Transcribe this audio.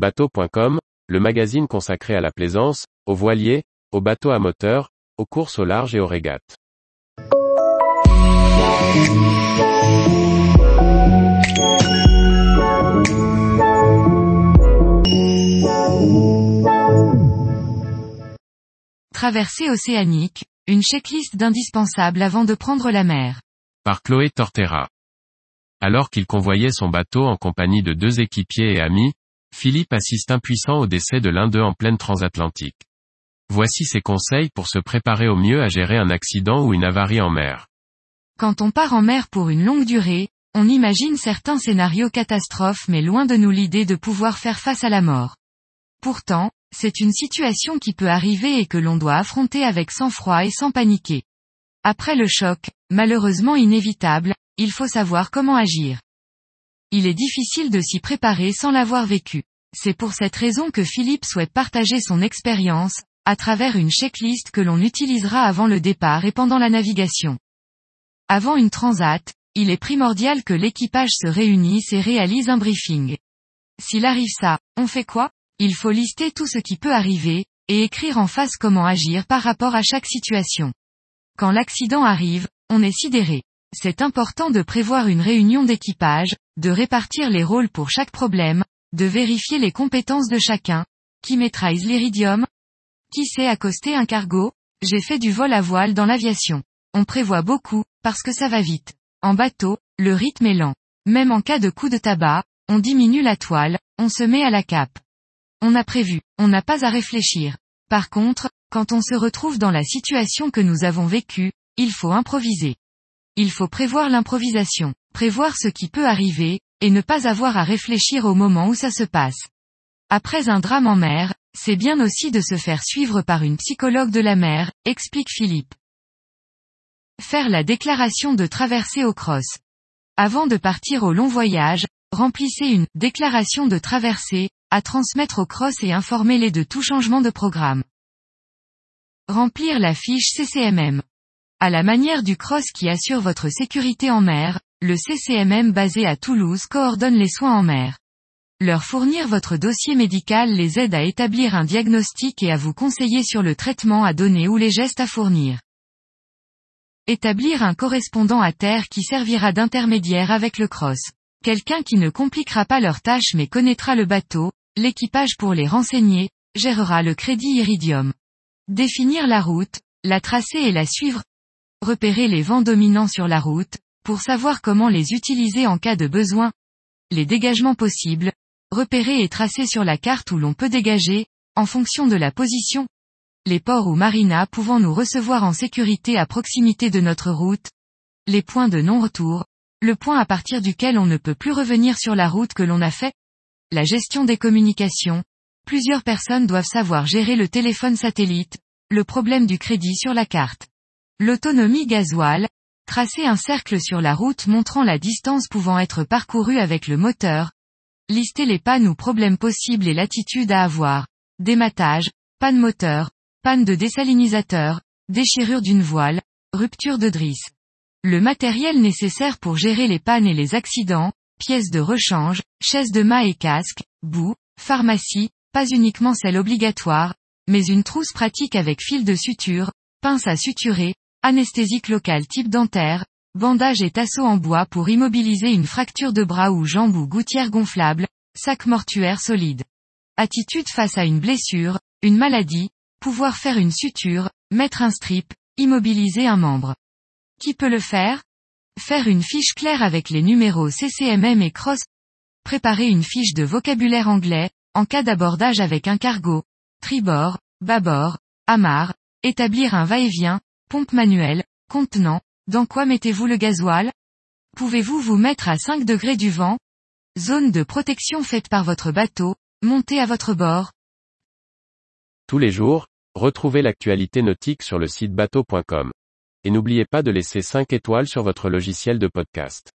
Bateau.com, le magazine consacré à la plaisance, aux voiliers, aux bateaux à moteur, aux courses au large et aux régates. Traversée océanique, une checklist d'indispensables avant de prendre la mer. Par Chloé Tortera. Alors qu'il convoyait son bateau en compagnie de deux équipiers et amis, Philippe assiste impuissant au décès de l'un d'eux en pleine transatlantique. Voici ses conseils pour se préparer au mieux à gérer un accident ou une avarie en mer. Quand on part en mer pour une longue durée, on imagine certains scénarios catastrophes mais loin de nous l'idée de pouvoir faire face à la mort. Pourtant, c'est une situation qui peut arriver et que l'on doit affronter avec sang-froid et sans paniquer. Après le choc, malheureusement inévitable, il faut savoir comment agir. Il est difficile de s'y préparer sans l'avoir vécu. C'est pour cette raison que Philippe souhaite partager son expérience, à travers une checklist que l'on utilisera avant le départ et pendant la navigation. Avant une transat, il est primordial que l'équipage se réunisse et réalise un briefing. S'il arrive ça, on fait quoi? Il faut lister tout ce qui peut arriver, et écrire en face comment agir par rapport à chaque situation. Quand l'accident arrive, on est sidéré. C'est important de prévoir une réunion d'équipage, de répartir les rôles pour chaque problème, de vérifier les compétences de chacun. Qui maîtrise l'iridium Qui sait accoster un cargo? J'ai fait du vol à voile dans l'aviation. On prévoit beaucoup, parce que ça va vite. En bateau, le rythme est lent. Même en cas de coup de tabac, on diminue la toile, on se met à la cape. On a prévu, on n'a pas à réfléchir. Par contre, quand on se retrouve dans la situation que nous avons vécue, il faut improviser. Il faut prévoir l'improvisation, prévoir ce qui peut arriver, et ne pas avoir à réfléchir au moment où ça se passe. Après un drame en mer, c'est bien aussi de se faire suivre par une psychologue de la mer, explique Philippe. Faire la déclaration de traversée au cross. Avant de partir au long voyage, remplissez une déclaration de traversée, à transmettre au cross et informer-les de tout changement de programme. Remplir la fiche CCMM. À la manière du cross qui assure votre sécurité en mer, le CCMM basé à Toulouse coordonne les soins en mer. Leur fournir votre dossier médical les aide à établir un diagnostic et à vous conseiller sur le traitement à donner ou les gestes à fournir. Établir un correspondant à terre qui servira d'intermédiaire avec le cross. Quelqu'un qui ne compliquera pas leur tâche mais connaîtra le bateau, L'équipage pour les renseigner, gérera le crédit Iridium. Définir la route, la tracer et la suivre. Repérer les vents dominants sur la route, pour savoir comment les utiliser en cas de besoin. Les dégagements possibles. Repérer et tracer sur la carte où l'on peut dégager, en fonction de la position. Les ports ou marinas pouvant nous recevoir en sécurité à proximité de notre route. Les points de non-retour. Le point à partir duquel on ne peut plus revenir sur la route que l'on a fait. La gestion des communications. Plusieurs personnes doivent savoir gérer le téléphone satellite, le problème du crédit sur la carte. L'autonomie gasoil. Tracer un cercle sur la route montrant la distance pouvant être parcourue avec le moteur. Lister les pannes ou problèmes possibles et l'attitude à avoir. Dématage, panne moteur, panne de désalinisateur, déchirure d'une voile, rupture de drisse. Le matériel nécessaire pour gérer les pannes et les accidents, pièces de rechange, chaises de mât et casque, boue, pharmacie, pas uniquement celle obligatoire, mais une trousse pratique avec fil de suture, pince à suturer, anesthésique locale type dentaire, bandage et tasseau en bois pour immobiliser une fracture de bras ou jambe ou gouttière gonflable, sac mortuaire solide. Attitude face à une blessure, une maladie, pouvoir faire une suture, mettre un strip, immobiliser un membre. Qui peut le faire? Faire une fiche claire avec les numéros CCMM et CROSS. Préparer une fiche de vocabulaire anglais, en cas d'abordage avec un cargo. Tribord, bâbord, amarre. Établir un va-et-vient, pompe manuelle, contenant. Dans quoi mettez-vous le gasoil? Pouvez-vous vous mettre à 5 degrés du vent? Zone de protection faite par votre bateau, montez à votre bord. Tous les jours, retrouvez l'actualité nautique sur le site bateau.com et n'oubliez pas de laisser 5 étoiles sur votre logiciel de podcast.